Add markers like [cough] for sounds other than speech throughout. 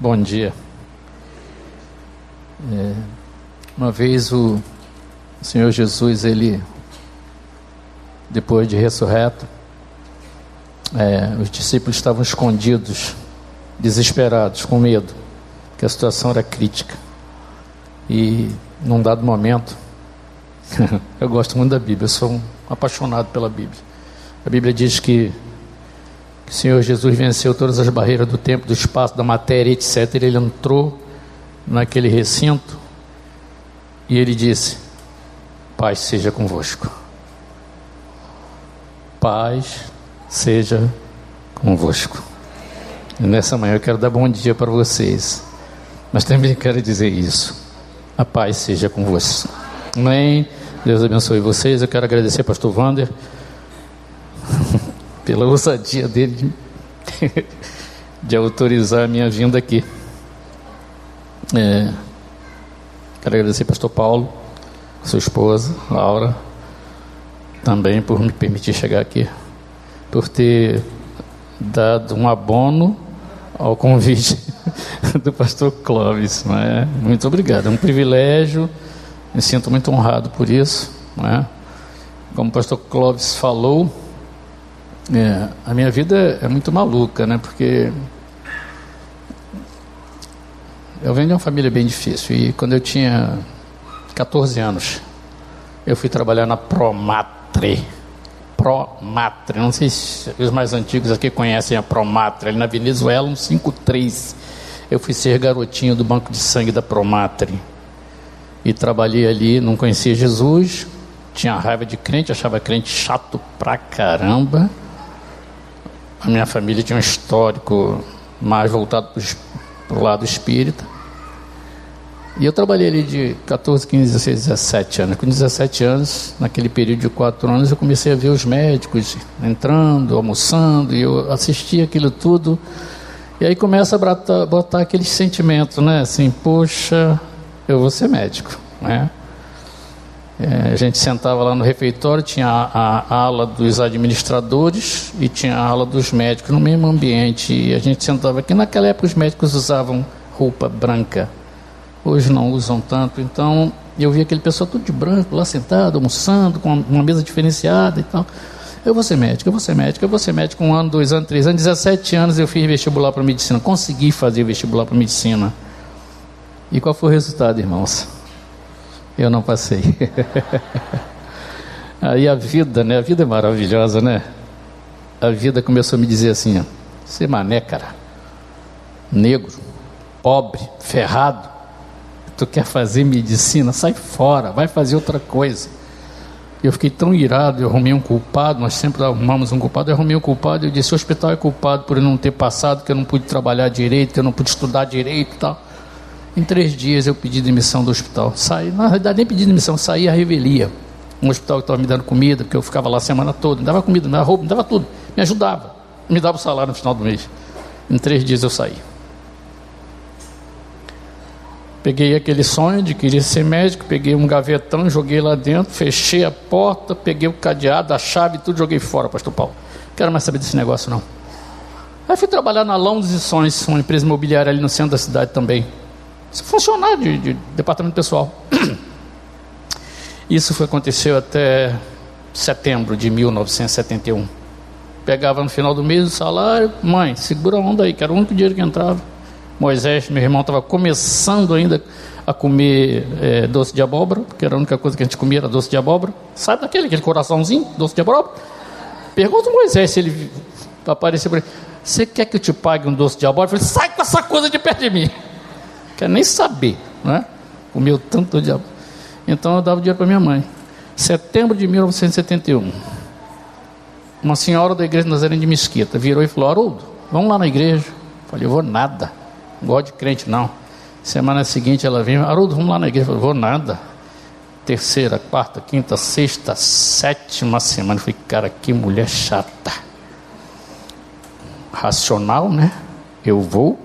Bom dia. É, uma vez o Senhor Jesus, ele, depois de ressurreto, é, os discípulos estavam escondidos, desesperados, com medo, que a situação era crítica. E num dado momento, [laughs] eu gosto muito da Bíblia, eu sou um apaixonado pela Bíblia. A Bíblia diz que, que o Senhor Jesus venceu todas as barreiras do tempo, do espaço, da matéria, etc. Ele entrou naquele recinto e ele disse: Paz seja convosco. Paz seja convosco. E nessa manhã eu quero dar bom dia para vocês, mas também [laughs] quero dizer isso: a paz seja convosco. Amém. Deus abençoe vocês. Eu quero agradecer pastor Wander [laughs] pela ousadia dele [laughs] de, autorizar a minha vinda aqui. É, quero agradecer pastor Paulo, sua esposa, Laura, também por me permitir chegar aqui, por ter dado um abono ao convite [laughs] do pastor Clóvis. É? Muito obrigado, é um privilégio me sinto muito honrado por isso. Né? Como o pastor Clóvis falou, é, a minha vida é muito maluca, né? Porque eu venho de uma família bem difícil e quando eu tinha 14 anos, eu fui trabalhar na Promatre. Promatre, não sei se os mais antigos aqui conhecem a Promatre, ali na Venezuela, 153. Eu fui ser garotinho do banco de sangue da Promatre e trabalhei ali, não conhecia Jesus, tinha raiva de crente, achava crente chato pra caramba. A minha família tinha um histórico mais voltado para o lado espírita. E eu trabalhei ali de 14, 15, 16, 17 anos. Com 17 anos, naquele período de 4 anos, eu comecei a ver os médicos entrando, almoçando, e eu assistia aquilo tudo. E aí começa a botar, botar aquele sentimento, né? Assim, poxa, eu vou ser médico. Né? É, a gente sentava lá no refeitório, tinha a, a, ala dos administradores e tinha a ala dos médicos no mesmo ambiente. E a gente sentava aqui. Naquela época os médicos usavam roupa branca, hoje não usam tanto. Então eu via aquele pessoal tudo de branco lá sentado, almoçando, com uma mesa diferenciada e tal. Eu vou ser médico, eu vou ser médico, eu vou ser médico um ano, dois anos, três anos, 17 anos eu fiz vestibular para medicina, consegui fazer vestibular para medicina. E qual foi o resultado, irmãos? Eu não passei. [laughs] Aí a vida, né? A vida é maravilhosa, né? A vida começou a me dizer assim: ó, você mané, cara, negro, pobre, ferrado, tu quer fazer medicina? Sai fora, vai fazer outra coisa. Eu fiquei tão irado, eu arrumei um culpado, nós sempre arrumamos um culpado, eu arrumei um culpado, eu disse, o hospital é culpado por eu não ter passado, que eu não pude trabalhar direito, que eu não pude estudar direito e tal. Em três dias eu pedi demissão do hospital. Saí, na realidade nem pedi demissão, saí a revelia. Um hospital que estava me dando comida, porque eu ficava lá a semana toda, me dava comida, me dava roupa, me dava tudo, me ajudava, me dava o salário no final do mês. Em três dias eu saí. Peguei aquele sonho de querer ser médico, peguei um gavetão, joguei lá dentro, fechei a porta, peguei o cadeado, a chave, tudo joguei fora, pastor Paulo. Quero mais saber desse negócio não. Aí fui trabalhar na Lounge e Sonhos, uma empresa imobiliária ali no centro da cidade também funcionário de, de departamento pessoal. Isso foi, aconteceu até setembro de 1971. Pegava no final do mês o salário, mãe, segura a onda aí, que era o único dinheiro que entrava. Moisés, meu irmão, estava começando ainda a comer é, doce de abóbora, porque era a única coisa que a gente comia era doce de abóbora. Sabe daquele, aquele coraçãozinho, doce de abóbora? Pergunta o Moisés se ele aparecer por aí. Você quer que eu te pague um doce de abóbora? Eu falei, sai com essa coisa de perto de mim quer nem saber, né? Comeu tanto diabo. Então eu dava dinheiro para minha mãe. Setembro de 1971. Uma senhora da igreja Nazarene de Mesquita virou e falou: Haroldo, vamos lá na igreja. Eu falei: Eu vou nada. Não gosto de crente, não. Semana seguinte ela veio: Haroldo, vamos lá na igreja. Eu falei: Vou nada. Terceira, quarta, quinta, sexta, sétima semana. Eu falei: Cara, que mulher chata. Racional, né? Eu vou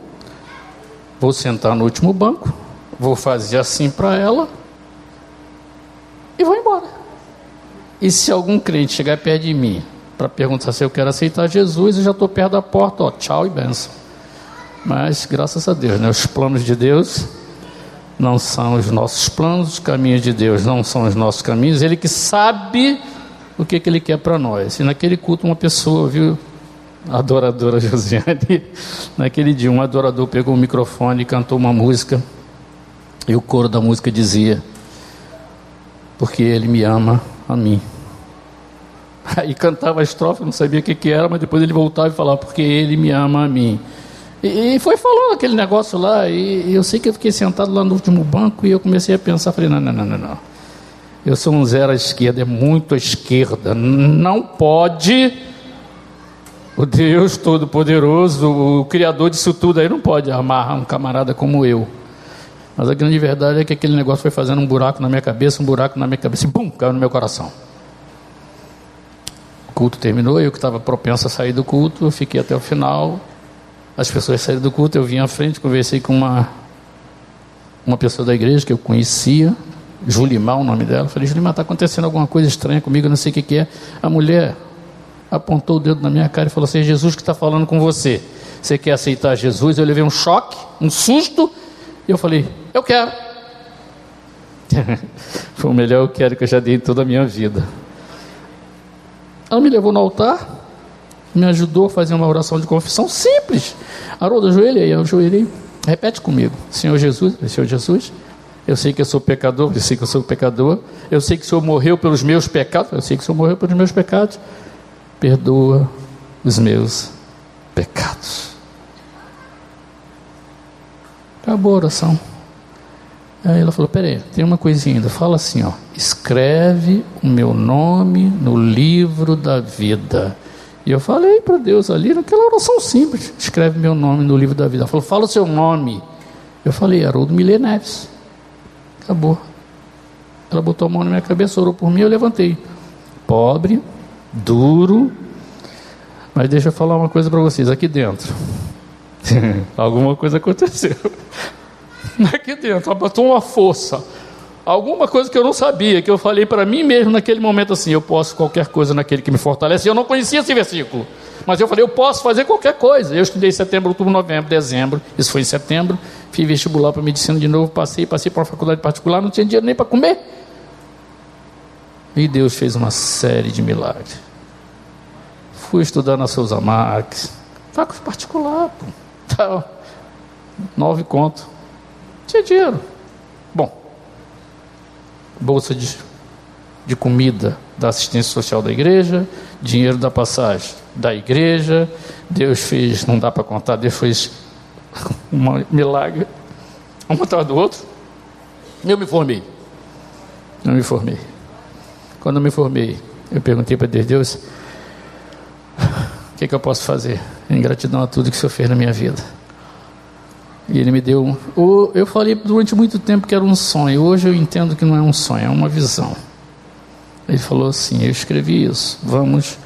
Vou sentar no último banco, vou fazer assim para ela e vou embora. E se algum crente chegar perto de mim para perguntar se eu quero aceitar Jesus, eu já estou perto da porta, ó, tchau e benção. Mas graças a Deus, né? os planos de Deus não são os nossos planos, os caminhos de Deus não são os nossos caminhos. Ele que sabe o que, que ele quer para nós. E naquele culto, uma pessoa, viu, adoradora Josiane, [laughs] naquele dia, um adorador pegou o microfone e cantou uma música. E o coro da música dizia: Porque ele me ama a mim. [laughs] Aí cantava a estrofe, não sabia o que, que era, mas depois ele voltava e falava: Porque ele me ama a mim. E, foi falando aquele negócio lá, e, e, eu sei que eu fiquei sentado lá no último banco e eu comecei a pensar, falei, não, não, não, não, não. Eu sou um zero à esquerda, é muito à esquerda. Não pode o Deus Todo-Poderoso, o Criador disso tudo aí, não pode amarrar um camarada como eu. Mas a grande verdade é que aquele negócio foi fazendo um buraco na minha cabeça, um buraco na minha cabeça, e bum, caiu no meu coração. O culto terminou, eu que estava propenso a sair do culto, eu fiquei até o final, as pessoas saíram do culto, eu vim à frente, conversei com uma, uma pessoa da igreja que eu conhecia, Julimar, o nome dela. Falei, Julimar, está acontecendo alguma coisa estranha comigo, não sei o que, que é. A mulher apontou o dedo na minha cara e falou assim: é Jesus que está falando com você. Você quer aceitar Jesus? Eu levei um choque, um susto, e eu falei: Eu quero. [laughs] Foi o melhor eu quero que eu já dei em toda a minha vida. Ela me levou no altar, me ajudou a fazer uma oração de confissão simples. Haroldo, ajoelhei, eu ajoelhei. Repete comigo. Senhor Jesus, Senhor Jesus, eu sei que eu sou pecador, eu sei que eu sou pecador. Eu sei que o Senhor morreu pelos meus pecados, eu sei que o Senhor morreu pelos meus pecados. Perdoa os meus pecados. Acabou a oração. Aí ela falou: Peraí, tem uma coisinha ainda. Fala assim: ó, Escreve o meu nome no livro da vida. E eu falei para Deus ali, naquela oração simples: escreve meu nome no livro da vida. Ela falou: fala o seu nome. Eu falei: Haroldo Milê Neves. Acabou. Ela botou a mão na minha cabeça, orou por mim, eu levantei. Pobre, duro, mas deixa eu falar uma coisa para vocês: aqui dentro, [laughs] alguma coisa aconteceu. Aqui dentro, ela botou uma força alguma coisa que eu não sabia, que eu falei para mim mesmo naquele momento assim: eu posso qualquer coisa naquele que me fortalece. Eu não conhecia esse versículo, mas eu falei: eu posso fazer qualquer coisa. Eu estudei setembro, outubro, novembro, dezembro, isso foi em setembro. Fiz vestibular para medicina de novo, passei, passei para uma faculdade particular, não tinha dinheiro nem para comer. E Deus fez uma série de milagres. Fui estudar na Souza Max, faculdade particular, pô. [laughs] Tá, nove conto. Tinha dinheiro. Bom, bolsa de, de comida da assistência social da igreja, dinheiro da passagem da igreja. Deus fez, não dá para contar, Deus fez [laughs] um milagre, um atrás do outro. Eu me formei. Eu me formei. Quando eu me formei, eu perguntei para Deus, Deus, o que, que eu posso fazer em gratidão a tudo que o Senhor fez na minha vida? E ele me deu. Eu falei durante muito tempo que era um sonho. Hoje eu entendo que não é um sonho, é uma visão. Ele falou assim: Eu escrevi isso. Vamos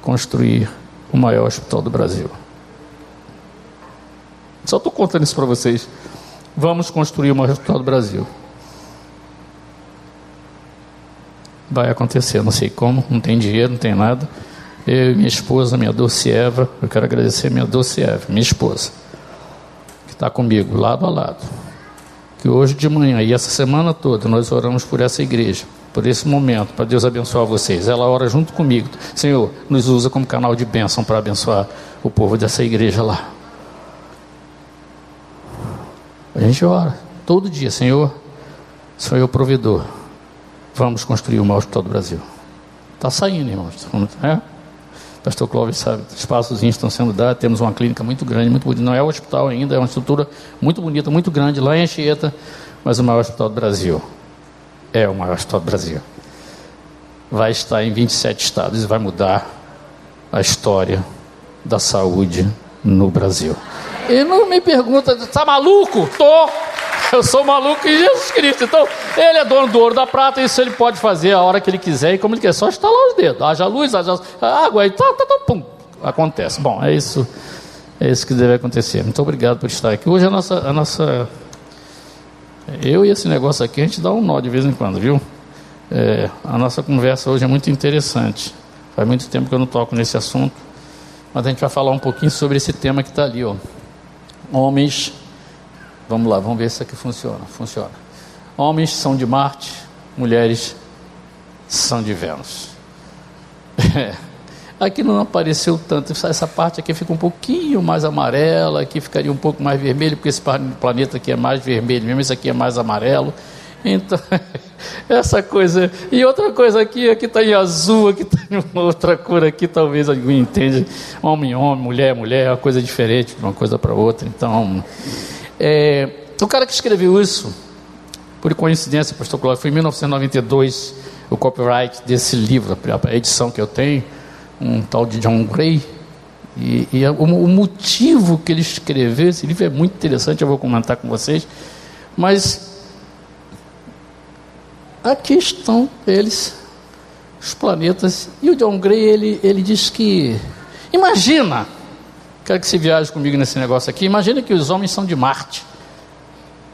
construir o maior hospital do Brasil. Só estou contando isso para vocês. Vamos construir o maior hospital do Brasil. Vai acontecer, não sei como, não tem dinheiro, não tem nada. Eu e minha esposa, minha doce Eva, eu quero agradecer minha doce Eva, minha esposa está comigo, lado a lado. Que hoje de manhã e essa semana toda nós oramos por essa igreja, por esse momento, para Deus abençoar vocês. Ela ora junto comigo. Senhor, nos usa como canal de bênção para abençoar o povo dessa igreja lá. A gente ora todo dia, Senhor, Senhor é o provedor. Vamos construir o maior hospital do Brasil. Está saindo, irmãos. É? Pastor Clóvis sabe, espaços estão sendo dados, temos uma clínica muito grande, muito bonita. Não é o hospital ainda, é uma estrutura muito bonita, muito grande lá em Anchieta, mas o maior hospital do Brasil. É o maior hospital do Brasil. Vai estar em 27 estados e vai mudar a história da saúde no Brasil. E não me pergunta, está maluco? Tô. [laughs] Eu sou maluco em Jesus Cristo. Então, ele é dono do ouro da prata, isso ele pode fazer a hora que ele quiser e como ele quer. Só estalar os dedos. Haja luz, haja água, e tá, tá, tá, pum. Acontece. Bom, é isso. É isso que deve acontecer. Muito obrigado por estar aqui. Hoje a nossa, a nossa. Eu e esse negócio aqui, a gente dá um nó de vez em quando, viu? É, a nossa conversa hoje é muito interessante. Faz muito tempo que eu não toco nesse assunto. Mas a gente vai falar um pouquinho sobre esse tema que está ali, ó. Homens, vamos lá, vamos ver se aqui funciona. Funciona. Homens são de Marte, mulheres são de Vênus. Aqui não apareceu tanto, essa parte aqui fica um pouquinho mais amarela, aqui ficaria um pouco mais vermelho, porque esse planeta aqui é mais vermelho mesmo, esse aqui é mais amarelo. Então, [laughs] essa coisa. E outra coisa aqui, aqui está em azul, aqui está em uma outra cor aqui, talvez alguém entenda. Homem, homem, mulher, mulher, é uma coisa diferente de uma coisa para outra. Então, é, o cara que escreveu isso, por coincidência, pastor Cláudio, foi em 1992, o copyright desse livro, a edição que eu tenho um tal de John Gray. E, e o, o, motivo que ele escreveu esse livro é muito interessante, eu vou comentar com vocês. Mas aqui estão eles, os planetas. E o John Gray, ele, ele diz que. Imagina, quero que você viaje comigo nesse negócio aqui. Imagina que os homens são de Marte.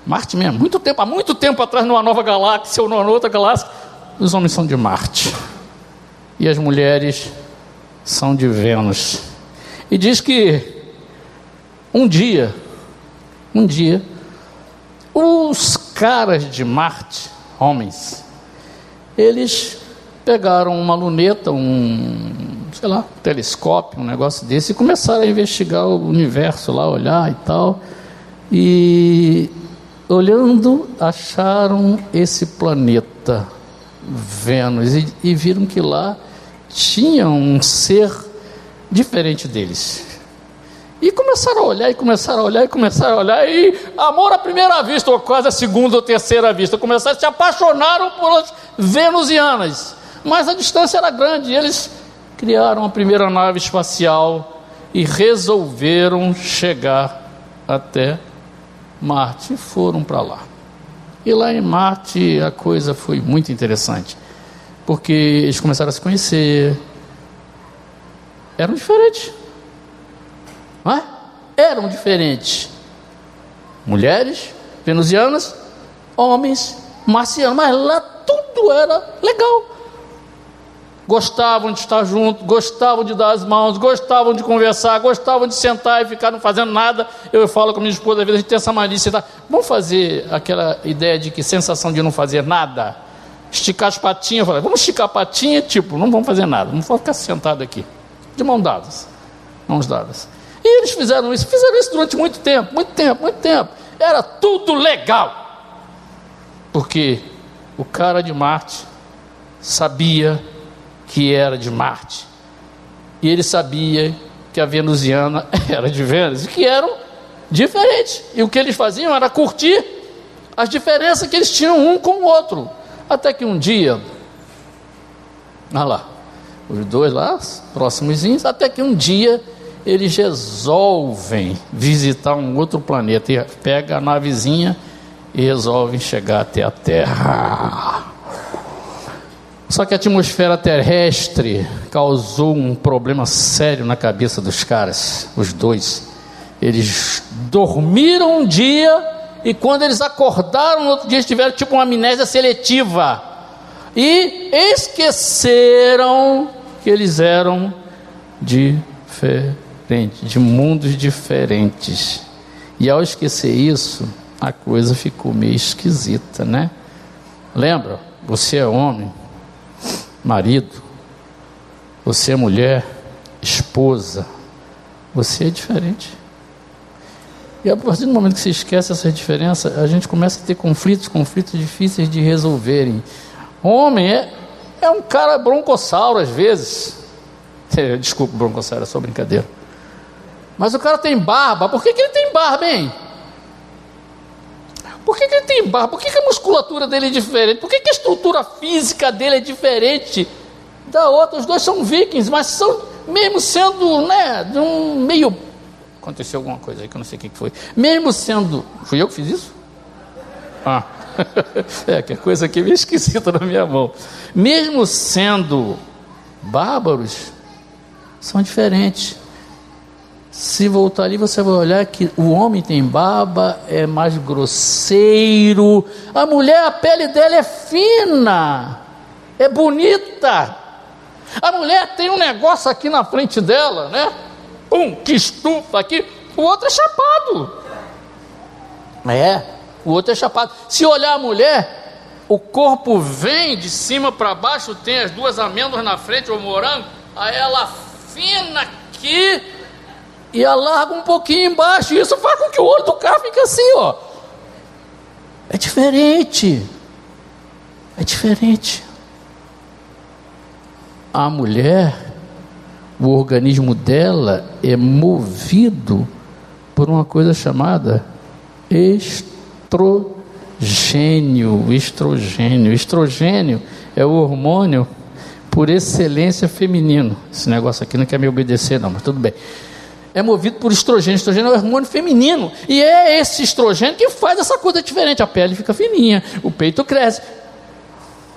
Marte mesmo, muito tempo, há muito tempo atrás, numa nova galáxia ou numa outra galáxia, os homens são de Marte. E as mulheres são de Vênus. E diz que um dia, um dia, os caras de Marte, homens, eles pegaram uma luneta, um, sei lá, um telescópio, um negócio desse, e começaram a investigar o universo lá, olhar e tal. E olhando, acharam esse planeta, Vênus, e, e viram que lá tinham um ser diferente deles. E começaram a olhar, e começaram a olhar, e começaram a olhar, e amor à primeira vista, ou quase a segunda ou terceira vista, começaram a se apaixonaram pelas venusianas. Mas a distância era grande, e eles criaram a primeira nave espacial e resolveram chegar até Marte e foram para lá. E lá em Marte a coisa foi muito interessante porque eles começaram a se conhecer. Eram diferentes. Não é? Eram diferentes. Mulheres, venusianas, homens, marcianos, mas lá tudo era legal. Gostavam de estar juntos, gostavam de dar as mãos, gostavam de conversar, gostavam de sentar e ficar não fazendo nada. Eu falo com minha esposa, às vezes a gente tem essa malícia, vamos fazer aquela ideia de que sensação de não fazer nada esticar as patinhas. Falei, vamos esticar a patinha, tipo, não vamos fazer nada, vamos ficar sentado aqui, de mãos dadas, mãos dadas. E eles fizeram isso, fizeram isso durante muito tempo, muito tempo, muito tempo. Era tudo legal. Porque o cara de Marte sabia que era de Marte. E ele sabia que a venusiana [laughs] era de Vênus, que eram diferentes. E o que eles faziam era curtir as diferenças que eles tinham um com o outro. Até que um dia, olha lá, os dois lá, próximos, até que um dia eles resolvem visitar um outro planeta. E pega a navezinha e resolvem chegar até a Terra. Só que a atmosfera terrestre causou um problema sério na cabeça dos caras, os dois. Eles dormiram um dia e quando eles acordaram no outro dia, tiveram tipo uma amnésia seletiva. E esqueceram que eles eram diferentes, de mundos diferentes. E ao esquecer isso, a coisa ficou meio esquisita, né? Lembra? Você é homem, marido, você é mulher, esposa, você é diferente. E a partir do momento que se esquece essa diferença, a gente começa a ter conflitos, conflitos difíceis de resolverem. Homem é, é um cara broncossauro às vezes. [laughs] Desculpa, broncossauro, é só brincadeira. Mas o cara tem barba. Por que, que ele tem barba, hein? Por que, que ele tem barba? Por que, que a musculatura dele é diferente? Por que, que a estrutura física dele é diferente da outra? Os dois são vikings, mas são, mesmo sendo né, de um meio aconteceu alguma coisa aí que eu não sei o que foi. Mesmo sendo. Fui eu que fiz isso? Ah. [laughs] é, que coisa aqui meio [laughs] esquisita na minha mão. Mesmo sendo bárbaros, são diferentes. Se voltar ali, você vai olhar que o homem tem barba, é mais grosseiro. A mulher, a pele dela é fina, é bonita. A mulher tem um negócio aqui na frente dela, né? um que estufa aqui, o outro é chapado. É, o outro é chapado. Se olhar a mulher, o corpo vem de cima para baixo, tem as duas amêndoas na frente, o morango, aí ela fina aqui e alarga um pouquinho embaixo. Isso faz com que o olho do carro fique assim, ó. É diferente. É diferente. A mulher, o organismo dela é movido por uma coisa chamada estrogênio. Estrogênio. Estrogênio é o hormônio por excelência feminino. Esse negócio aqui não quer me obedecer, não, mas tudo bem. É movido por estrogênio. Estrogênio é o hormônio feminino. E é esse estrogênio que faz essa coisa diferente. A pele fica fininha, o peito cresce.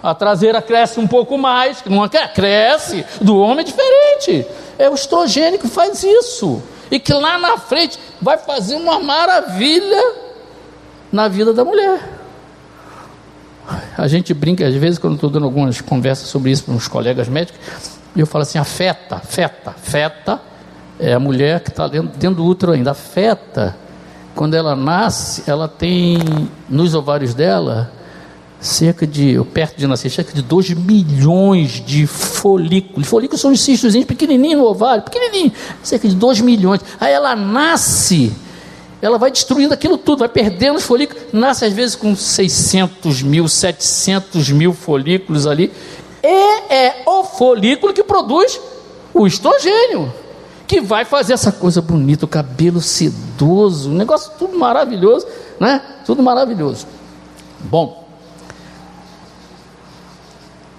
A traseira cresce um pouco mais, não? Cresce. Do homem é diferente. É o estrogênio que faz isso. E que lá na frente vai fazer uma maravilha na vida da mulher. A gente brinca, às vezes, quando estou dando algumas conversas sobre isso para uns colegas médicos, e eu falo assim: afeta, feta, feta é a mulher que está dentro, do útero ainda. Afeta, quando ela nasce, ela tem nos ovários dela cerca de, perto de nascer, cerca de 2 milhões de folículos. Folículos são os cistos pequenininhos no ovário, pequenininho, cerca de 2 milhões. Aí ela nasce ela vai destruindo aquilo tudo, vai perdendo os folículos, nasce às vezes com 600 mil, 700 mil folículos ali, e é o folículo que produz o estrogênio, que vai fazer essa coisa bonita, o cabelo sedoso, negócio tudo maravilhoso, né? Tudo maravilhoso. Bom,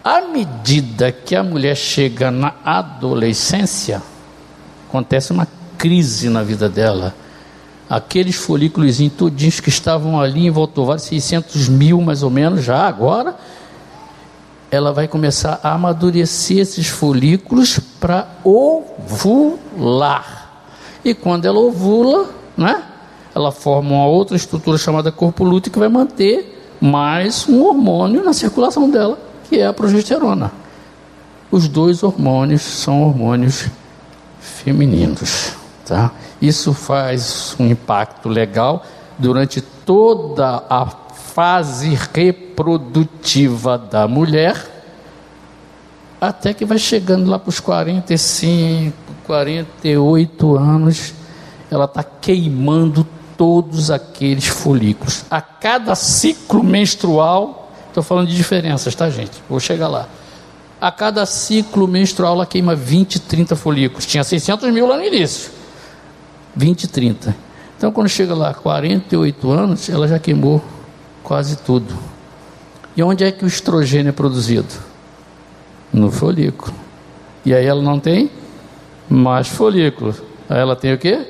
à medida que a mulher chega na adolescência, acontece uma crise na vida dela aqueles folículos todinhos que estavam ali em volta do ovário, 600 mil mais ou menos, já agora, ela vai começar a amadurecer esses folículos para ovular. E quando ela ovula, né, ela forma uma outra estrutura chamada corpo lúteo que vai manter mais um hormônio na circulação dela, que é a progesterona. Os dois hormônios são hormônios femininos, tá? Isso faz um impacto legal durante toda a fase reprodutiva da mulher, até que vai chegando lá para os 45, 48 anos, ela está queimando todos aqueles folículos. A cada ciclo menstrual, estou falando de diferenças, tá, gente? Vou chegar lá. A cada ciclo menstrual, ela queima 20, 30 folículos. Tinha 600 mil lá no início. 20, 30. Então, quando chega lá, 48 anos, ela já queimou quase tudo. E onde é que o estrogênio é produzido? No folículo. E aí ela não tem mais folículo. Aí ela tem o quê?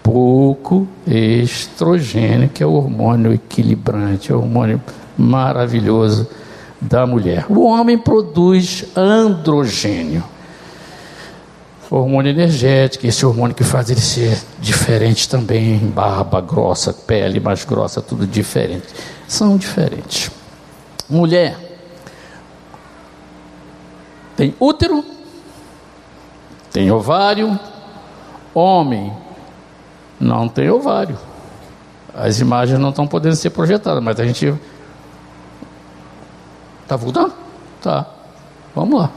Pouco estrogênio, que é o hormônio equilibrante, é o hormônio maravilhoso da mulher. O homem produz androgênio hormônio energético, esse hormônio que faz ele ser diferente também, barba grossa, pele mais grossa, tudo diferente. São diferentes. Mulher tem útero, tem ovário, homem não tem ovário. As imagens não estão podendo ser projetadas, mas a gente. Está voltando? Tá. Vamos lá.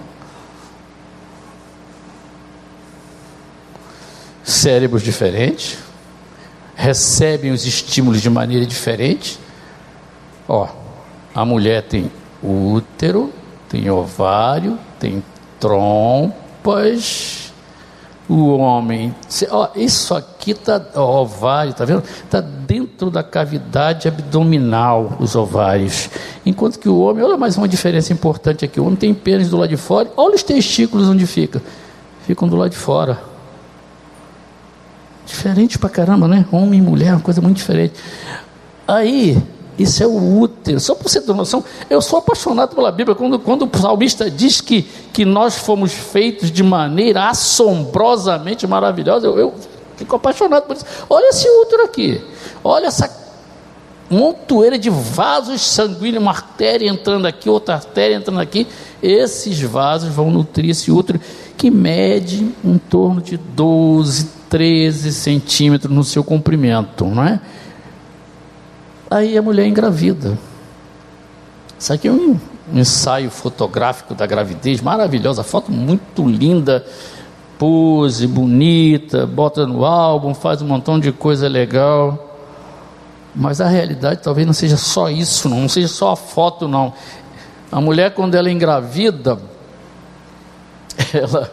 cérebros diferentes, recebem os estímulos de maneira diferente. Ó, a mulher tem útero, tem ovário, tem trompas. O homem, ó, isso aqui tá ó, ovário, tá vendo? Tá dentro da cavidade abdominal os ovários. Enquanto que o homem, olha mais uma diferença importante aqui. O homem tem pênis do lado de fora. Olha os testículos onde fica. Ficam do lado de fora. Diferente pra caramba, né? Homem e mulher, uma coisa muito diferente. Aí, isso é o útero. Só para você ter noção, eu sou apaixonado pela Bíblia. Quando, quando o salmista diz que, que nós fomos feitos de maneira assombrosamente maravilhosa, eu, eu fico apaixonado por isso. Olha esse útero aqui. Olha essa montoeira de vasos sanguíneos, uma artéria entrando aqui, outra artéria entrando aqui. Esses vasos vão nutrir esse útero que mede em torno de 12, 13 centímetros no seu comprimento, não é? Aí a mulher engravida. Isso aqui é um ensaio fotográfico da gravidez, maravilhosa, foto muito linda, pose bonita, bota no álbum, faz um montão de coisa legal. Mas a realidade talvez não seja só isso, não, não seja só a foto, não. A mulher, quando ela é engravida, [laughs] ela,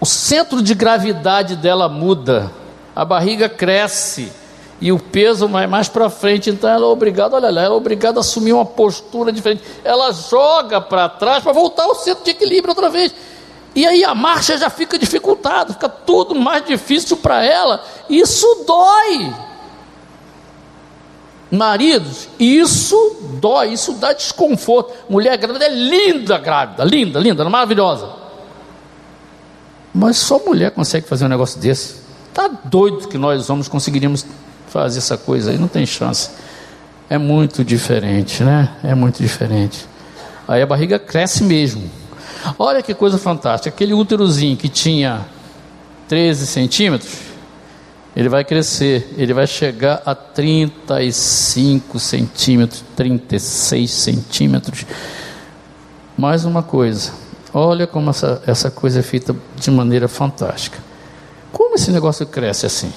o centro de gravidade dela muda, a barriga cresce e o peso vai mais para frente, então ela é obrigada, olha lá, ela é obrigada a assumir uma postura diferente. Ela joga para trás para voltar ao centro de equilíbrio outra vez. E aí a marcha já fica dificultada, fica tudo mais difícil para ela. Isso dói. Maridos, isso dói, isso dá desconforto. Mulher grávida é linda, grávida, linda, linda, maravilhosa. Mas só mulher consegue fazer um negócio desse. Tá doido que nós homens conseguiríamos fazer essa coisa aí, não tem chance. É muito diferente, né? É muito diferente. Aí a barriga cresce mesmo. Olha que coisa fantástica. Aquele úterozinho que tinha 13 centímetros, ele vai crescer, ele vai chegar a 35 centímetros, 36 centímetros. Mais uma coisa, olha como essa, essa coisa é feita de maneira fantástica. Como esse negócio cresce assim?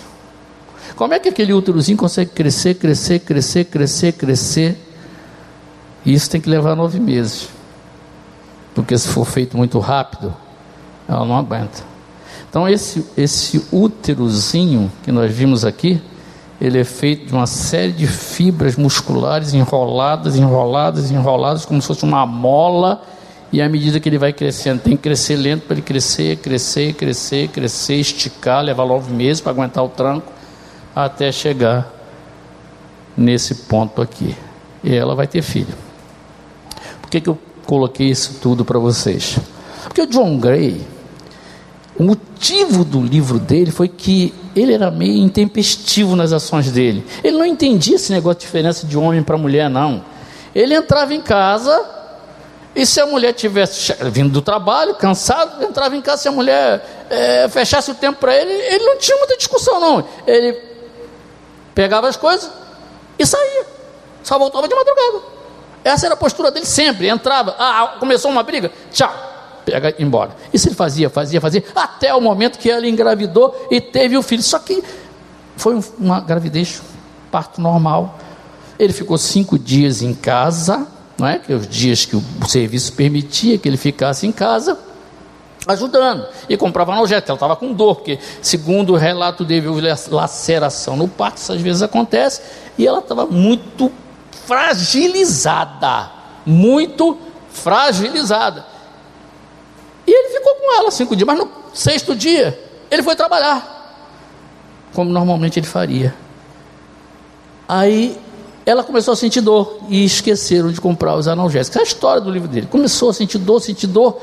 Como é que aquele úterozinho consegue crescer, crescer, crescer, crescer, crescer? Isso tem que levar nove meses. Porque se for feito muito rápido, ela não aguenta. Então esse, esse úterozinho que nós vimos aqui, ele é feito de uma série de fibras musculares enroladas, enroladas, enroladas, como se fosse uma mola, e à medida que ele vai crescendo, tem que crescer lento para ele crescer, crescer, crescer, crescer, esticar, levar nove meses para aguentar o tranco, até chegar nesse ponto aqui. E ela vai ter filho. Por que, que eu coloquei isso tudo para vocês? Porque o John Gray, o motivo do livro dele foi que ele era meio intempestivo nas ações dele. Ele não entendia esse negócio de diferença de homem para mulher, não. Ele entrava em casa e se a mulher tivesse vindo do trabalho, cansado, entrava em casa, se a mulher é, fechasse o tempo para ele, ele não tinha muita discussão, não. Ele pegava as coisas e saía. Só voltava de madrugada. Essa era a postura dele sempre. Entrava, ah, começou uma briga, tchau pega embora. Isso ele fazia, fazia, fazia, até o momento que ela engravidou e teve o filho. Só que foi uma gravidez, parto normal. Ele ficou cinco dias em casa, não é? Que os dias que o serviço permitia que ele ficasse em casa, ajudando. E comprava analgésico. Ela estava com dor, porque, segundo o relato dele, houve laceração no parto, às vezes acontece, e ela estava muito fragilizada. Muito fragilizada. E ele ficou com ela cinco dias, mas no sexto dia ele foi trabalhar, como normalmente ele faria. Aí ela começou a sentir dor e esqueceram de comprar os analgésicos. É a história do livro dele. Começou a sentir dor, sentir dor.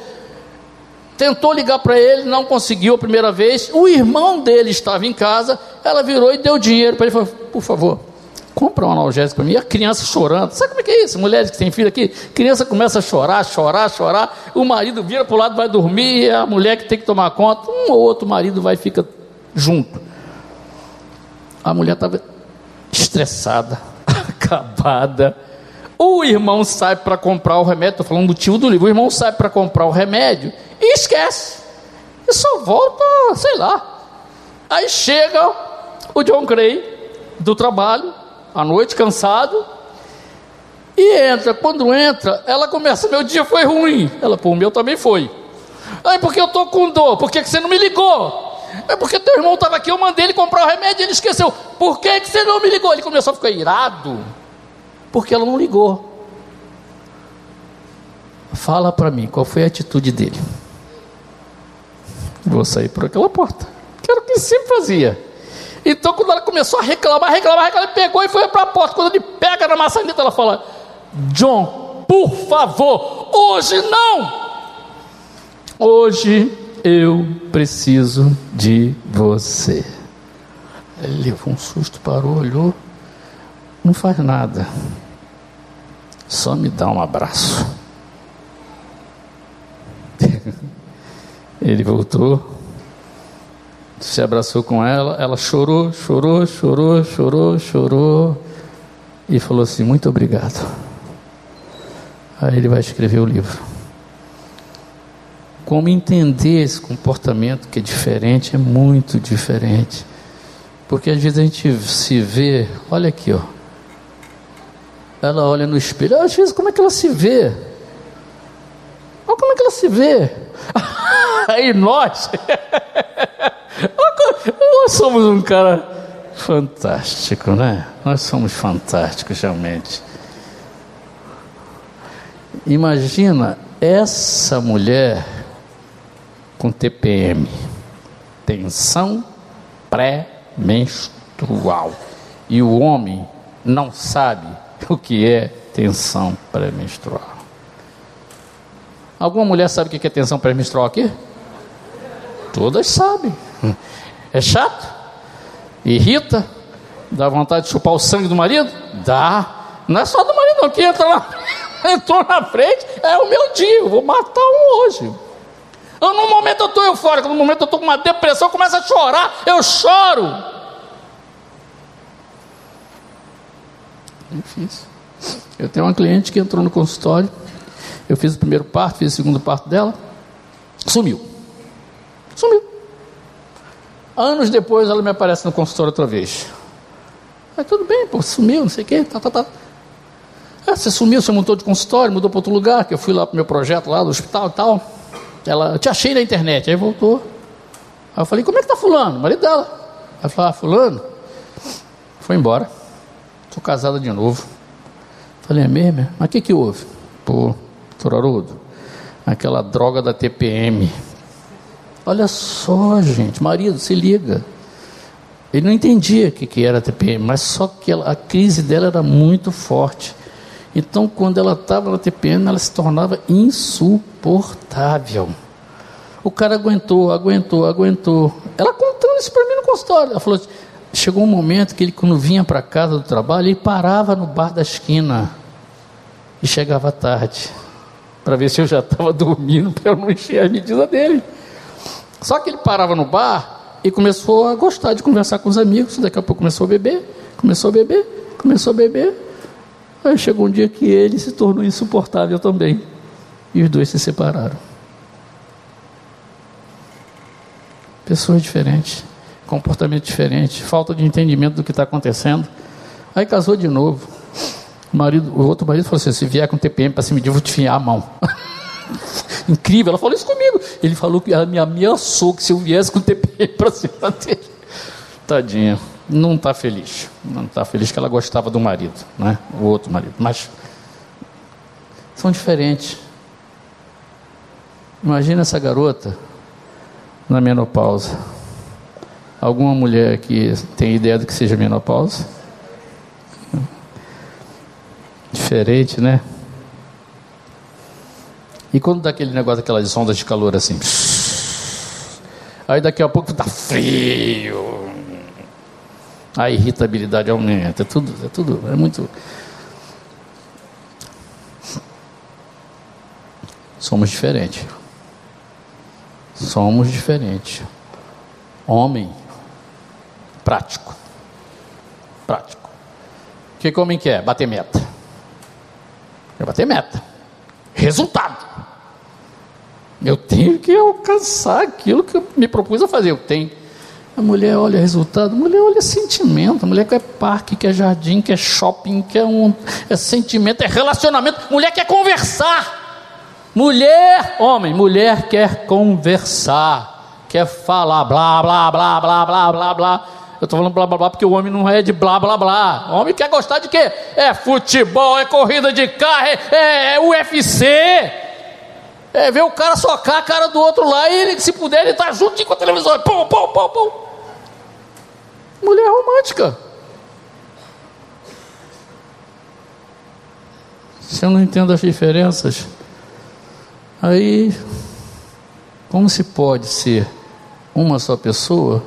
Tentou ligar para ele, não conseguiu a primeira vez. O irmão dele estava em casa. Ela virou e deu dinheiro para ele. Falou: Por favor, compra um analgésico para mim. E a criança chorando. Sabe como é que é isso? Mulheres que têm filho aqui, criança começa a chorar, chorar, chorar. O marido vira para o lado, vai dormir. E a mulher que tem que tomar conta, um ou outro marido vai e fica junto. A mulher estava estressada, [laughs] acabada. O irmão sai para comprar o remédio. Estou falando do tio do livro. O irmão sai para comprar o remédio e esquece. E só volta, sei lá. Aí chega o John Gray do trabalho, à noite, cansado, e entra. Quando entra, ela começa: Meu dia foi ruim. Ela, pô, o meu também foi. Aí, porque eu estou com dor? Por que, que você não me ligou? É porque teu irmão estava aqui, eu mandei ele comprar o remédio ele esqueceu. Por que, que você não me ligou? Ele começou a ficar irado, porque ela não ligou. Fala para mim, qual foi a atitude dele? Vou sair por aquela porta. Que era o que sempre fazia. Então, quando ela começou a reclamar, reclamar, reclamar, pegou e foi para a porta. Quando ele pega na maçaneta, ela fala: John, por favor, hoje não. Hoje eu preciso de você. Ele levou um susto, parou, olhou. Não faz nada. Só me dá um abraço. [laughs] Ele voltou, se abraçou com ela, ela chorou, chorou, chorou, chorou, chorou. e falou assim: Muito obrigado. Aí ele vai escrever o livro. Como entender esse comportamento que é diferente, é muito diferente. Porque às vezes a gente se vê, olha aqui, ó. Ela olha no espelho, às vezes como é que ela se vê? Olha como é que ela se vê. [laughs] [laughs] Aí nós, [laughs] nós somos um cara fantástico, né? Nós somos fantásticos realmente. Imagina essa mulher com TPM, tensão pré-menstrual, e o homem não sabe o que é tensão pré-menstrual. Alguma mulher sabe o que é tensão pré-menstrual aqui? Todas sabem. É chato? Irrita? Dá vontade de chupar o sangue do marido? Dá. Não é só do marido, não, que entra lá [laughs] entrou na frente, é o meu dia, eu vou matar um hoje. Eu, no momento eu estou eufórico, no momento eu estou com uma depressão, começa a chorar, eu choro. Difícil. Eu tenho uma cliente que entrou no consultório, eu fiz o primeiro parto, fiz o segundo parto dela, sumiu. Sumiu. Anos depois ela me aparece no consultório outra vez. Mas tudo bem, pô, sumiu, não sei o quê, tá, tá, tá. Ah, você sumiu, você mudou de consultório, mudou para outro lugar, que eu fui lá para o meu projeto lá do hospital e tal. Ela, eu te achei na internet, aí voltou. Aí eu falei, como é que tá fulano? O marido dela. Ela falou, ah, fulano, foi embora. Estou casada de novo. Falei, é mesmo? Mas o que que houve? Pô, Torarudo, aquela droga da TPM. Olha só, gente, marido, se liga. Ele não entendia o que, que era TPM, mas só que ela, a crise dela era muito forte. Então, quando ela estava na TPM, ela se tornava insuportável. O cara aguentou, aguentou, aguentou. Ela contando isso para mim no consultório. Ela falou: chegou um momento que ele, quando vinha para casa do trabalho, ele parava no bar da esquina e chegava tarde para ver se eu já estava dormindo para eu não encher a medida dele. Só que ele parava no bar e começou a gostar de conversar com os amigos. Daqui a pouco começou a beber, começou a beber, começou a beber. Aí chegou um dia que ele se tornou insuportável também. E os dois se separaram. Pessoas diferentes, comportamento diferente, falta de entendimento do que está acontecendo. Aí casou de novo. O, marido, o outro marido falou assim: se vier com TPM para se medir, vou te enfiar a mão. [laughs] Incrível, ela falou isso comigo. Ele falou que ela me ameaçou que se eu viesse com TPM [laughs] para cima dele. Tadinha não está feliz. Não está feliz que ela gostava do marido, né? o outro marido. Mas são diferentes. Imagina essa garota na menopausa. Alguma mulher que tem ideia do que seja menopausa? Diferente, né? E quando dá aquele negócio, aquelas ondas de calor assim, aí daqui a pouco está frio, a irritabilidade aumenta, é tudo, é tudo, é muito. Somos diferentes. Somos diferentes. Homem prático. Prático. O que, que homem quer? Bater meta. Quer bater meta. Resultado. Eu tenho que alcançar aquilo que eu me propus a fazer. Eu tenho a mulher olha resultado, a mulher olha sentimento, a mulher quer parque, quer jardim, quer shopping, quer um, é sentimento, é relacionamento, mulher quer conversar. Mulher, homem, mulher quer conversar, quer falar, blá, blá, blá, blá, blá, blá, blá. Eu estou falando blá, blá, blá, porque o homem não é de blá, blá, blá. O homem quer gostar de quê? É futebol, é corrida de carro, é, é, é UFC. É ver o cara socar a cara do outro lá e ele, se puder, ele tá juntinho com a televisão. Pum, pum, pum, pum. Mulher romântica. Se eu não entendo as diferenças, aí como se pode ser uma só pessoa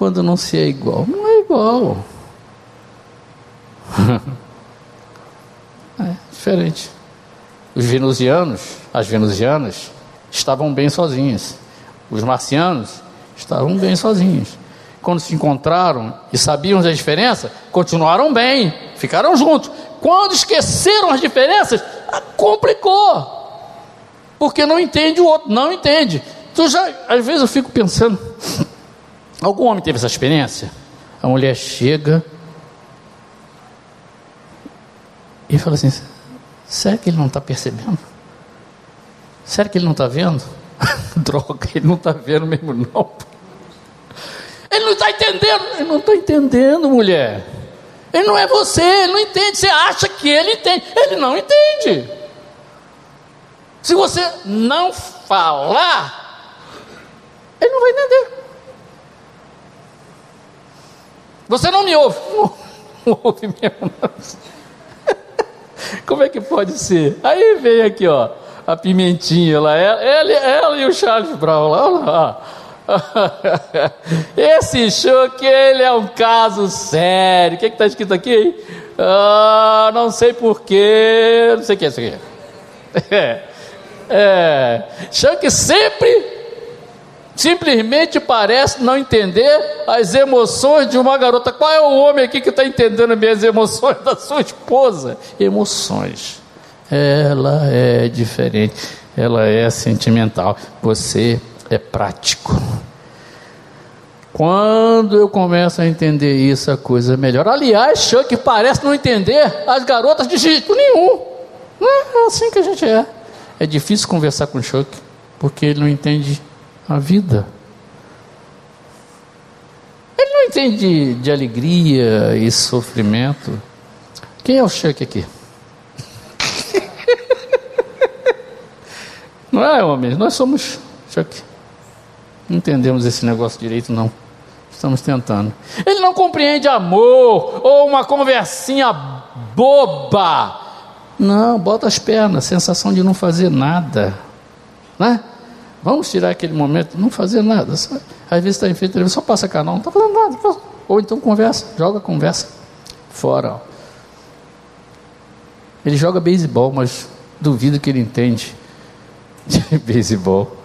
quando não se é igual? Não é igual. [laughs] é diferente. Os venusianos, as venusianas, estavam bem sozinhas. Os marcianos estavam bem sozinhos quando se encontraram e sabiam a diferença, continuaram bem, ficaram juntos. Quando esqueceram as diferenças, complicou. Porque não entende o outro, não entende. Tu já, às vezes eu fico pensando, algum homem teve essa experiência? A mulher chega e fala assim: será que ele não está percebendo? Será que ele não está vendo? [laughs] Droga, ele não está vendo mesmo, não. Ele não está entendendo. Ele não está entendendo, mulher. Ele não é você, ele não entende. Você acha que ele entende. Ele não entende. Se você não falar, ele não vai entender. Você não me ouve. Não, [laughs] não ouve mesmo. Não. [laughs] Como é que pode ser? Aí vem aqui, ó, a pimentinha lá, ela, ela, ela e o Charles Brown lá, olha lá. [laughs] Esse choque, ele é um caso sério. O que é está escrito aqui? Ah, não sei porquê, não sei o que é isso aqui. É, é, choque sempre simplesmente parece não entender as emoções de uma garota. Qual é o homem aqui que está entendendo as emoções da sua esposa? Emoções. Ela é diferente, ela é sentimental. Você é prático. Quando eu começo a entender isso, a coisa melhora. Aliás, Chuck parece não entender as garotas de jeito nenhum. Não é assim que a gente é. É difícil conversar com Chuck, porque ele não entende a vida. Ele não entende de, alegria e sofrimento. Quem é o Chuck aqui? [laughs] não é, homens? Nós somos Chuck. Não entendemos esse negócio direito, não. Estamos tentando. Ele não compreende amor ou uma conversinha boba. Não, bota as pernas, sensação de não fazer nada. Né? Vamos tirar aquele momento, não fazer nada. Só, às vezes está em frente, só passa canal, não está fazendo nada. Ou então conversa, joga conversa fora. Ó. Ele joga beisebol, mas duvido que ele entende de [laughs] beisebol.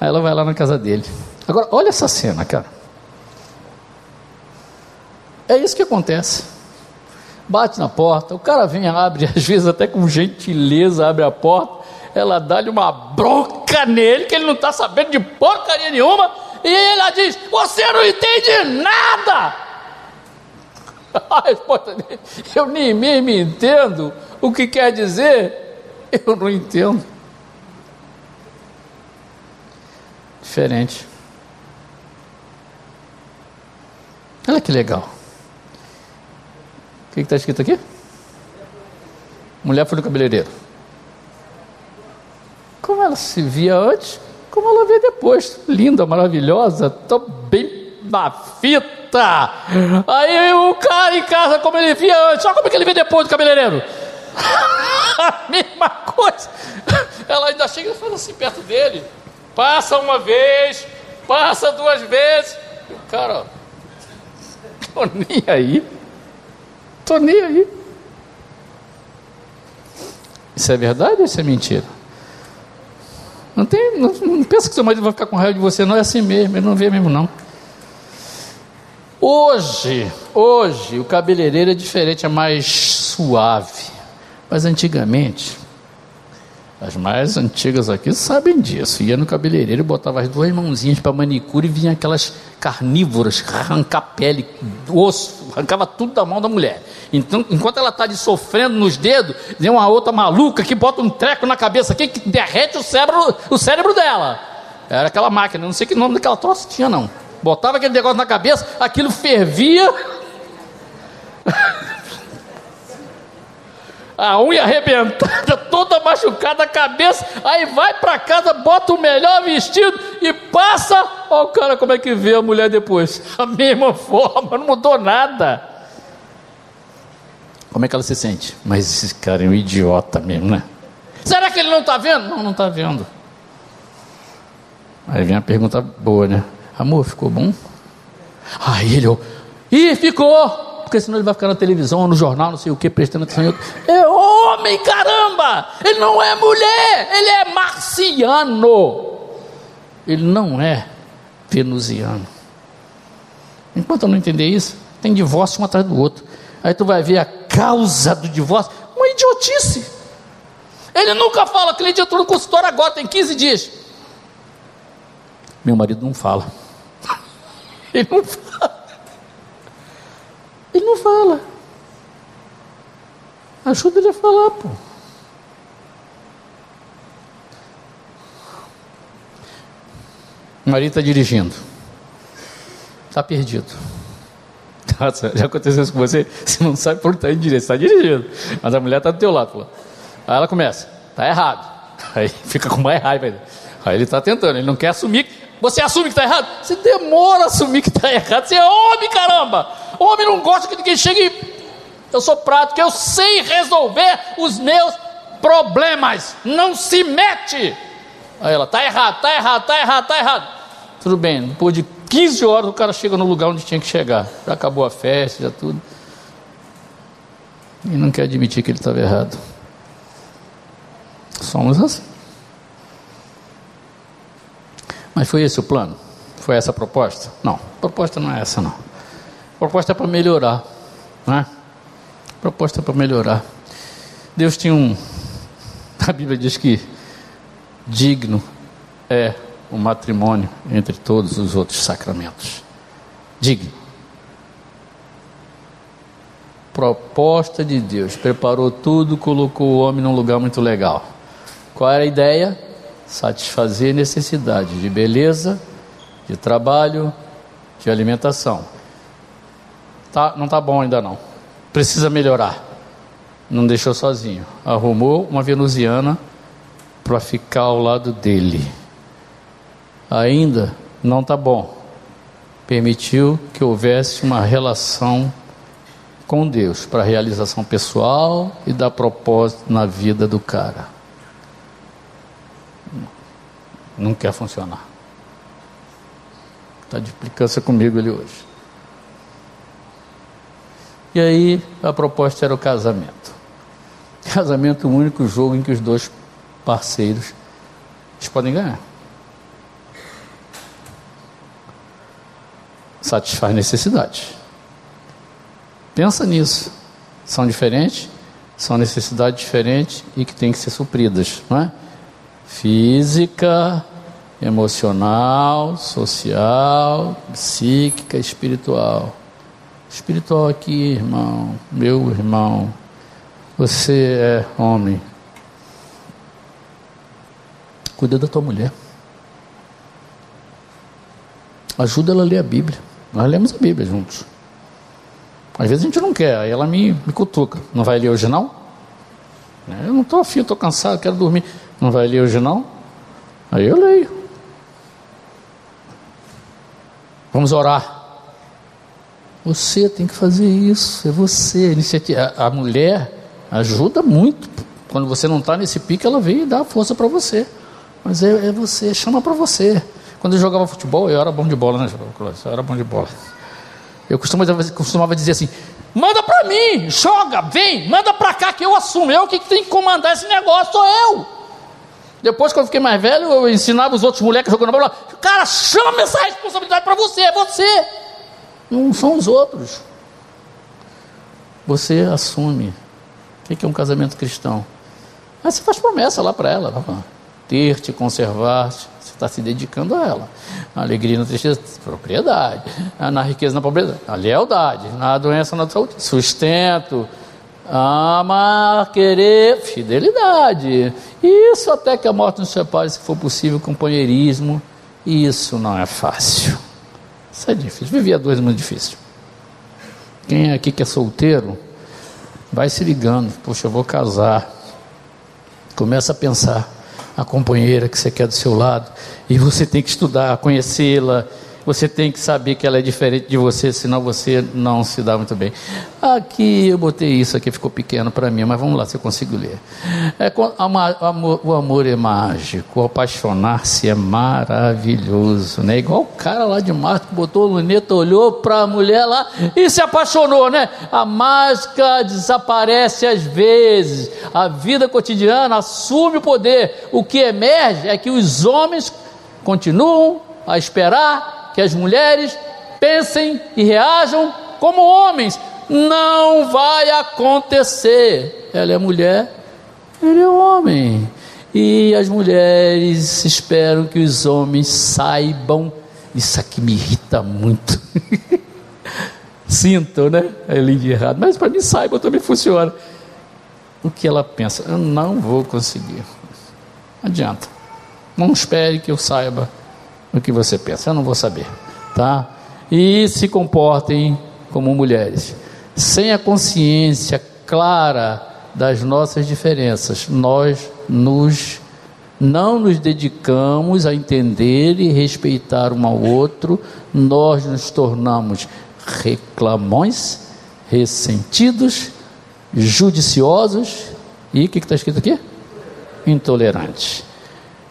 Aí ela vai lá na casa dele. Agora, olha essa cena, cara. É isso que acontece. Bate na porta, o cara vem, abre, [laughs] às vezes até com gentileza abre a porta. Ela dá-lhe uma bronca nele, que ele não está sabendo de porcaria nenhuma. E ela diz: Você não entende nada. [laughs] A resposta dele: Eu nem mesmo entendo o que quer dizer. Eu não entendo. Diferente. Olha que legal. O que está escrito aqui? Mulher foi no cabeleireiro. Como ela se via antes, como ela vê depois. Linda, maravilhosa, tô bem na fita. Aí o cara em casa, como ele via antes, olha como é que ele vê depois do cabeleireiro. [laughs] A mesma coisa. Ela ainda chega e faz assim perto dele. Passa uma vez, passa duas vezes. O cara, tô nem aí. Tô nem aí. Isso é verdade ou isso é mentira? Não tem, não, não pensa que seu marido vai ficar com raiva de você, não é assim mesmo, ele não vê mesmo não. Hoje, hoje o cabeleireiro é diferente, é mais suave. Mas antigamente, as mais antigas aqui sabem disso. Ia no cabeleireiro, botava as duas mãozinhas para manicure e vinha aquelas carnívoras arrancar pele, osso, arrancava tudo da mão da mulher. Então, enquanto ela está sofrendo nos dedos, vem uma outra maluca que bota um treco na cabeça aqui que derrete o cérebro, o cérebro dela. Era aquela máquina, não sei que nome daquela troça tinha não. Botava aquele negócio na cabeça, aquilo fervia. [laughs] a unha arrebentada, [laughs] toda machucada, a cabeça, aí vai para casa, bota o melhor vestido e passa. Olha o cara como é que vê a mulher depois. [laughs] A mesma forma, não mudou nada. Como é que ela se sente? Mas esse cara é um idiota mesmo, né? Será que ele não está vendo? Não, não está vendo. Aí vem a pergunta boa, né? Amor, ficou bom? Aí ele, ó, ih, ficou porque senão ele vai ficar na televisão, no jornal, não sei o que, prestando atenção. É homem, caramba! Ele não é mulher, ele é marciano. Ele não é venusiano. Enquanto eu não entender isso, tem divórcio um atrás do outro. Aí tu vai ver a causa do divórcio, uma idiotice. Ele nunca fala, cliente entrou no consultório agora, tem 15 dias. Meu marido não fala. [laughs] Ele não fala. Ele não fala. Ajuda ele a falar, pô. O marido está dirigindo. Está perdido. Nossa, [laughs] já aconteceu isso com você? Você não sabe por onde está indo direito, está dirigindo. Mas a mulher está do teu lado. Falou. Aí ela começa, está errado. Aí [laughs] fica com mais raiva ainda. Aí ele está tentando, ele não quer assumir. Você assume que está errado? Você demora a assumir que está errado. Você é homem, caramba! Homem não gosta que ninguém chegue. Eu sou prático, eu sei resolver os meus problemas. Não se mete. Aí ela, está errado, está errado, está errado, está errado. Tudo bem, depois de 15 horas o cara chega no lugar onde tinha que chegar. Já acabou a festa, já tudo. E não quer admitir que ele estava errado. Somos assim. Mas foi esse o plano? Foi essa a proposta? Não, a proposta não é essa não. Proposta para melhorar. Né? Proposta para melhorar. Deus tinha um. [laughs] A Bíblia diz que digno é o matrimônio entre todos os outros sacramentos. Digno. Proposta de Deus, preparou tudo, colocou o homem num lugar muito legal. Qual era a ideia? Satisfazer necessidade de beleza, de trabalho, de alimentação. Tá, não está bom ainda não. Precisa melhorar. Não deixou sozinho. Arrumou uma venusiana para ficar ao lado dele. Ainda não está bom. Permitiu que houvesse uma relação com Deus para realização pessoal e dar propósito na vida do cara. Não quer funcionar. Está de implicância comigo ele hoje. E aí a proposta era o casamento. Casamento é o único jogo em que os dois parceiros, podem ganhar. Satisfaz necessidades. Pensa nisso. São diferentes, são necessidades diferentes e que têm que ser supridas, não é? Física, emocional, social, psíquica, espiritual. Espiritual aqui, irmão, meu irmão. Você é homem, Cuida da tua mulher. Ajuda ela a ler a Bíblia. Nós lemos a Bíblia juntos. Às vezes a gente não quer, aí ela me, me cutuca. Não vai ler hoje não? Eu não estou afim, estou cansado, quero dormir. Não vai ler hoje não? Aí eu leio. Vamos orar. Você tem que fazer isso, é você. A, iniciativa, a mulher ajuda muito. Quando você não está nesse pique, ela vem e dá força para você. Mas é, é você, chama para você. Quando eu jogava futebol, eu era bom de bola, né? Eu era bom de bola. Eu costumava, costumava dizer assim: manda para mim, joga, vem, manda para cá que eu assumo. Eu que tenho que comandar esse negócio, sou eu. Depois, quando eu fiquei mais velho, eu ensinava os outros moleques jogando bola. Cara, chama essa responsabilidade para você, é você. Não são os outros. Você assume. O que é um casamento cristão? Aí você faz promessa lá para ela ter-te, conservar-te, você está se dedicando a ela. Na alegria, na tristeza, propriedade. Na riqueza, na pobreza, a lealdade. Na doença, na saúde, sustento. Amar, querer, fidelidade. Isso até que a morte nos separe, se for possível, companheirismo. Isso não é fácil. Isso é difícil. Viver a dois é muito difícil. Quem aqui que é solteiro, vai se ligando. Poxa, eu vou casar. Começa a pensar a companheira que você quer do seu lado, e você tem que estudar, conhecê-la, você tem que saber que ela é diferente de você, senão você não se dá muito bem. Aqui eu botei isso aqui, ficou pequeno para mim, mas vamos lá se eu consigo ler. É, o amor é mágico, apaixonar-se é maravilhoso, né? Igual o cara lá de Marte que botou a luneta, olhou para a mulher lá e se apaixonou, né? A mágica desaparece às vezes, a vida cotidiana assume o poder. O que emerge é que os homens continuam a esperar que as mulheres pensem e reajam como homens, Não vai acontecer. Ela é mulher, ele é homem. E as mulheres esperam que os homens saibam. Isso aqui me irrita muito. [laughs] Sinto, né? É lindo errado. Mas para mim, saiba também funciona. O que ela pensa? Eu não vou conseguir. Não adianta. Não espere que eu saiba o que você pensa. Eu não vou saber. Tá? E se comportem como mulheres. Sem a consciência clara das nossas diferenças, nós nos não nos dedicamos a entender e respeitar um ao outro, nós nos tornamos reclamões, ressentidos, judiciosos e o que está escrito aqui? Intolerantes.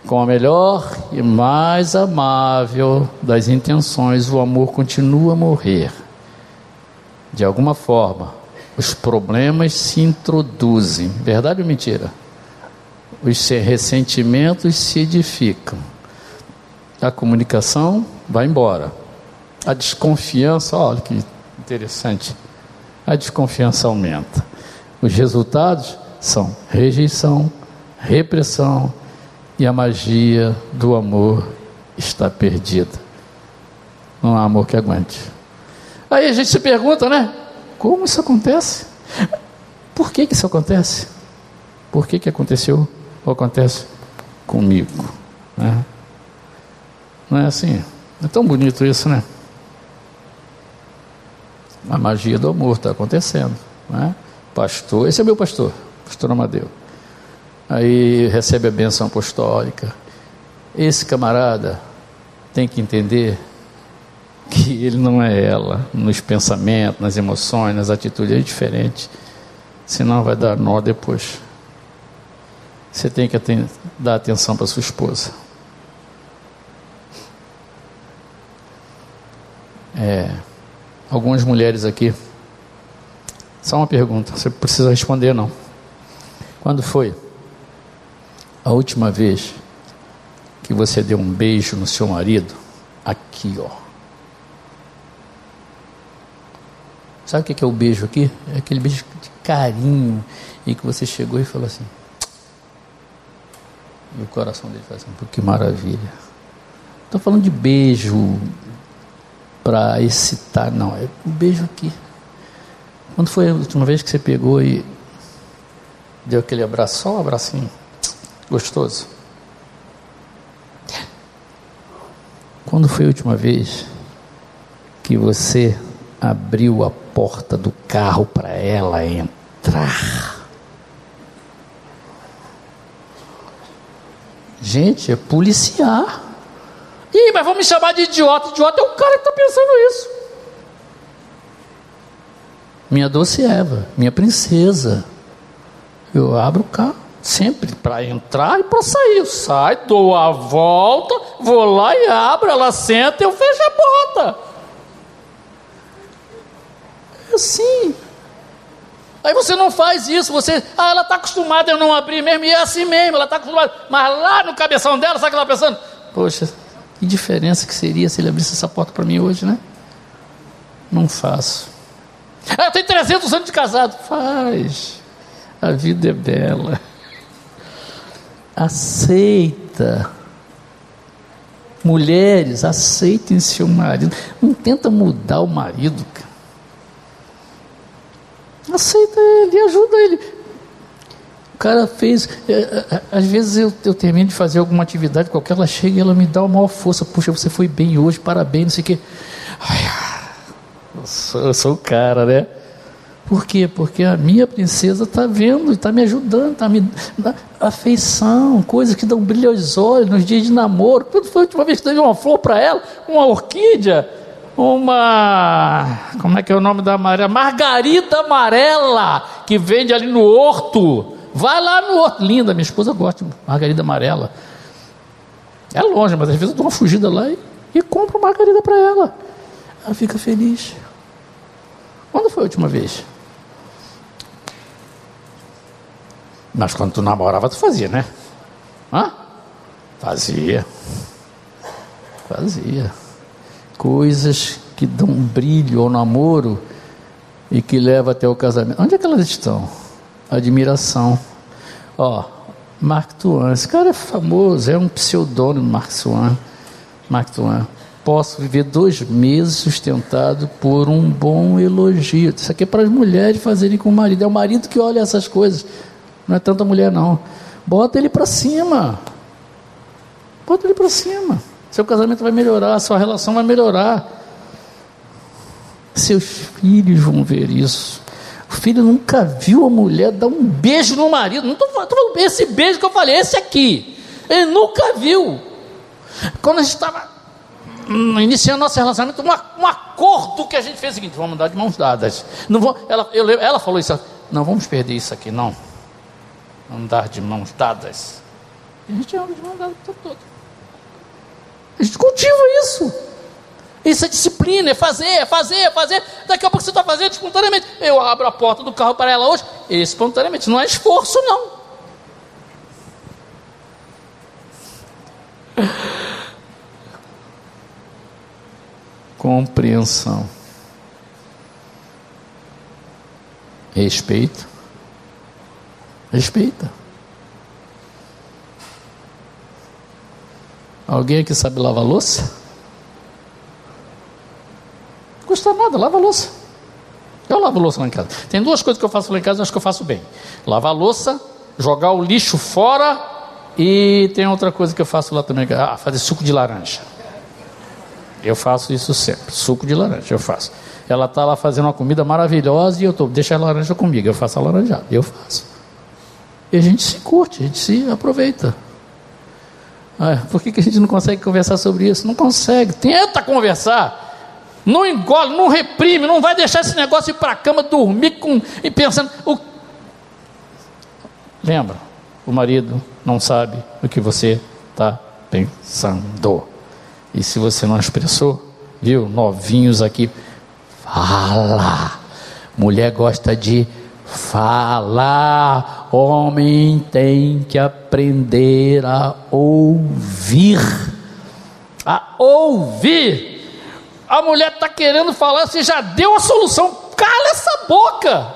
Com a melhor e mais amável das intenções, o amor continua a morrer. De alguma forma, os problemas se introduzem. Verdade ou mentira? Os ressentimentos se edificam. A comunicação vai embora. A desconfiança, olha que interessante. A desconfiança aumenta. Os resultados são rejeição, repressão e a magia do amor está perdida. Não há amor que aguente. Aí a gente se pergunta, né? Como isso acontece? Por que, que isso acontece? Por que, que aconteceu ou acontece comigo? Né? Não é assim? É tão bonito isso, né? A magia do amor está acontecendo. Né? Pastor, esse é meu pastor, pastor Amadeu. Aí recebe a benção apostólica. Esse camarada tem que entender que ele não é ela, nos pensamentos, nas emoções, nas atitudes, é diferente. Senão vai dar nó depois. Você tem que dar atenção para sua esposa. É, algumas mulheres aqui. Só uma pergunta, você precisa responder não. Quando foi a última vez que você deu um beijo no seu marido? Aqui, ó. Sabe o que é o beijo aqui? É aquele beijo de carinho e que você chegou e falou assim. [tsk] E o coração dele faz assim, que maravilha. Estou falando de beijo para excitar, não. É um beijo aqui. Quando foi a última vez que você pegou e deu aquele abraço, só um abracinho gostoso? Quando foi a última vez que você abriu a porta do carro para ela entrar. Gente, é policiar. Ih, mas vão me chamar de idiota. Idiota é o cara que está pensando isso. Minha doce Eva, minha princesa. Eu abro o carro sempre para entrar e para sair. Sai, dou a volta, vou lá e abro, ela senta eu fecho a porta assim. Aí você não faz isso, você, ah, ela está acostumada a não abrir mesmo, e é assim mesmo, ela está acostumada. Mas lá no cabeção dela, sabe o que ela está pensando? Poxa, que diferença que seria se ele abrisse essa porta para mim hoje, né? Não faço. Ah, eu tenho 300 anos de casado. Faz. A vida é bela. Aceita. Mulheres, aceitem seu marido. Não tenta mudar o marido. Aceita ele, ajuda ele. O cara fez. É, é, às vezes eu, eu termino de fazer alguma atividade qualquer, ela chega e ela me dá uma maior força. Puxa, você foi bem hoje, parabéns, não sei o quê. Ai, eu, sou, eu sou o cara, né? Por quê? Porque a minha princesa está vendo, está me ajudando, está me dando afeição, coisas que dão brilho aos olhos nos dias de namoro. Quando foi a última vez que dei uma flor para ela? Uma orquídea? uma. Como é que é o nome da amarela? Margarida amarela, que vende ali no horto. Vai lá no horto. Linda, minha esposa gosta de margarida amarela. É longe, mas às vezes eu dou uma fugida lá e, e compro margarida para ela. Ela fica feliz. Quando foi a última vez? Mas quando tu namorava, tu fazia, né? Hã? Fazia. Fazia coisas que dão brilho ao namoro, e que leva até o casamento. Onde é que elas estão? Admiração. Ó, Mark Twain, esse cara é famoso, é um pseudônimo Mark Twain. Mark Twain. Posso viver dois meses sustentado por um bom elogio. Isso aqui é para as mulheres fazerem com o marido. É o marido que olha essas coisas. Não é tanta mulher, não. Bota ele para cima. Bota ele para cima. Seu casamento vai melhorar, sua relação vai melhorar. Seus filhos vão ver isso. O filho nunca viu a mulher dar um beijo no marido. Não estou falando, esse beijo que eu falei, esse aqui. Ele nunca viu. Quando a gente estava iniciando nosso relacionamento, um, um acordo que a gente fez o seguinte: vamos andar de mãos dadas. Não vou, ela, eu, ela falou isso, não vamos perder isso aqui, não. Andar de mãos dadas. E a gente anda de mãos dadas o tempo todo. A gente cultiva isso. Isso é disciplina, é fazer, é fazer, é fazer. Daqui a pouco você está fazendo espontaneamente. Eu abro a porta do carro para ela hoje, espontaneamente. Não é esforço, não. Compreensão. Respeito. Respeita. Alguém aqui sabe lavar louça? custa nada, lava louça. Eu lavo louça lá em casa. Tem duas coisas que eu faço lá em casa, acho que eu faço bem: lavar louça, jogar o lixo fora e tem outra coisa que eu faço lá também, ah, fazer suco de laranja. Eu faço isso sempre, suco de laranja, eu faço. Ela está lá fazendo uma comida maravilhosa e eu tô, deixa a laranja comigo, eu faço a laranjada, eu faço. E a gente se curte, a gente se aproveita. Ah, por que, que a gente não consegue conversar sobre isso? Não consegue, tenta conversar. Não engole, não reprime, não vai deixar esse negócio ir para a cama dormir com, e pensando. O... Lembra, o marido não sabe o que você está pensando. E se você não expressou, viu, novinhos aqui, fala. Mulher gosta de falar. Homem tem que aprender a ouvir. A ouvir a mulher está querendo falar, você já deu a solução, cala essa boca.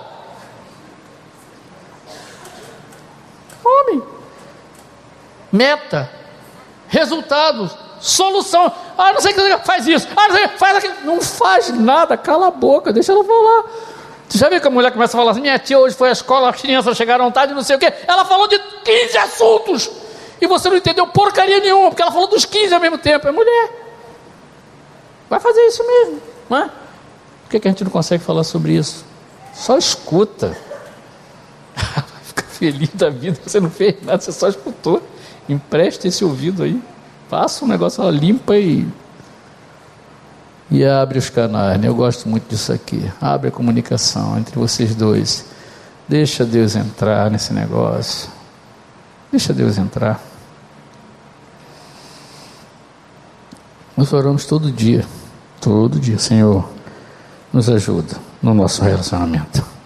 Homem, meta, resultados, solução. Ah, não sei o que faz isso, ah, não sei, faz aquilo. Não faz nada, cala a boca, deixa ela falar. Você já viu que a mulher começa a falar assim: minha tia hoje foi à escola, as crianças chegaram tarde, não sei o quê. Ela falou de 15 assuntos. E você não entendeu porcaria nenhuma, porque ela falou dos 15 ao mesmo tempo. É mulher. Vai fazer isso mesmo, não é? Por que, que a gente não consegue falar sobre isso? Só escuta. [laughs] Vai ficar feliz da vida, você não fez nada, você só escutou. Empresta esse ouvido aí. Faça um negócio, limpa e. E abre os canais. Né? Eu gosto muito disso aqui. Abre a comunicação entre vocês dois. Deixa Deus entrar nesse negócio. Deixa Deus entrar. Nós oramos todo dia. Todo dia, Senhor, nos ajuda no nosso relacionamento.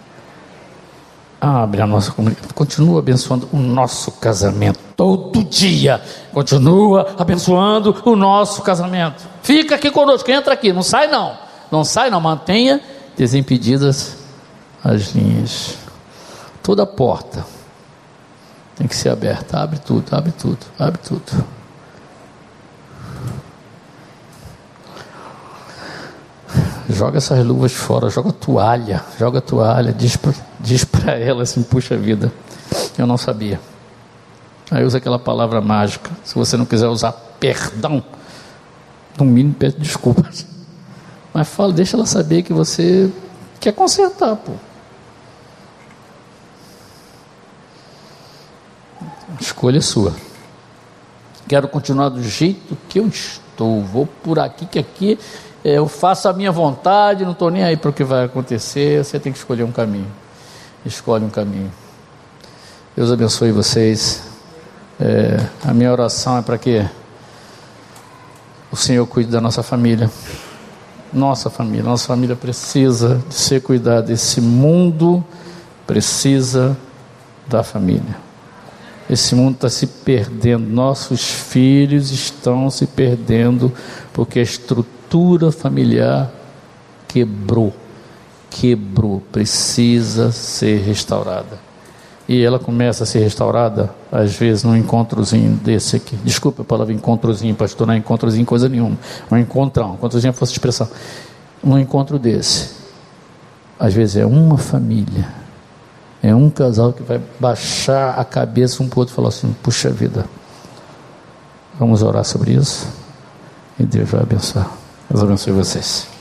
Abre a nossa comunidade, continua abençoando o nosso casamento todo dia. Continua abençoando o nosso casamento. Fica aqui conosco, entra aqui, não sai não. Não sai não, mantenha desimpedidas as linhas. Toda porta tem que ser aberta. Abre tudo, abre tudo, abre tudo. Joga essas luvas fora, joga toalha, joga toalha, diz, [laughs] diz para ela assim, puxa vida, eu não sabia. Aí usa aquela palavra mágica. Se você não quiser usar perdão, no mínimo pede desculpas. [laughs] Mas fala, deixa ela saber que você quer consertar, pô. A escolha é sua. Quero continuar do jeito que eu estou. Vou por aqui, que aqui eu faço a minha vontade, não estou nem aí para o que vai acontecer, você tem que escolher um caminho. Escolhe um caminho. Deus abençoe vocês. É, a minha oração é para que o Senhor cuide da nossa família. Nossa família, nossa família precisa de ser cuidada. Esse mundo precisa da família. Esse mundo está se perdendo, nossos filhos estão se perdendo porque a estrutura estrutura familiar quebrou. quebrou, precisa ser restaurada. E ela começa a ser restaurada, às vezes, num encontrozinho desse aqui. Desculpa a palavra encontrozinho, pastor, não é encontrozinho coisa nenhuma. Um encontrão, encontrozinho fosse expressão. Num encontro desse, às vezes é uma família, é um casal que vai baixar a cabeça um para o outro e falar assim: puxa vida, vamos orar sobre isso? E Deus vai abençoar. Deus abençoe vocês.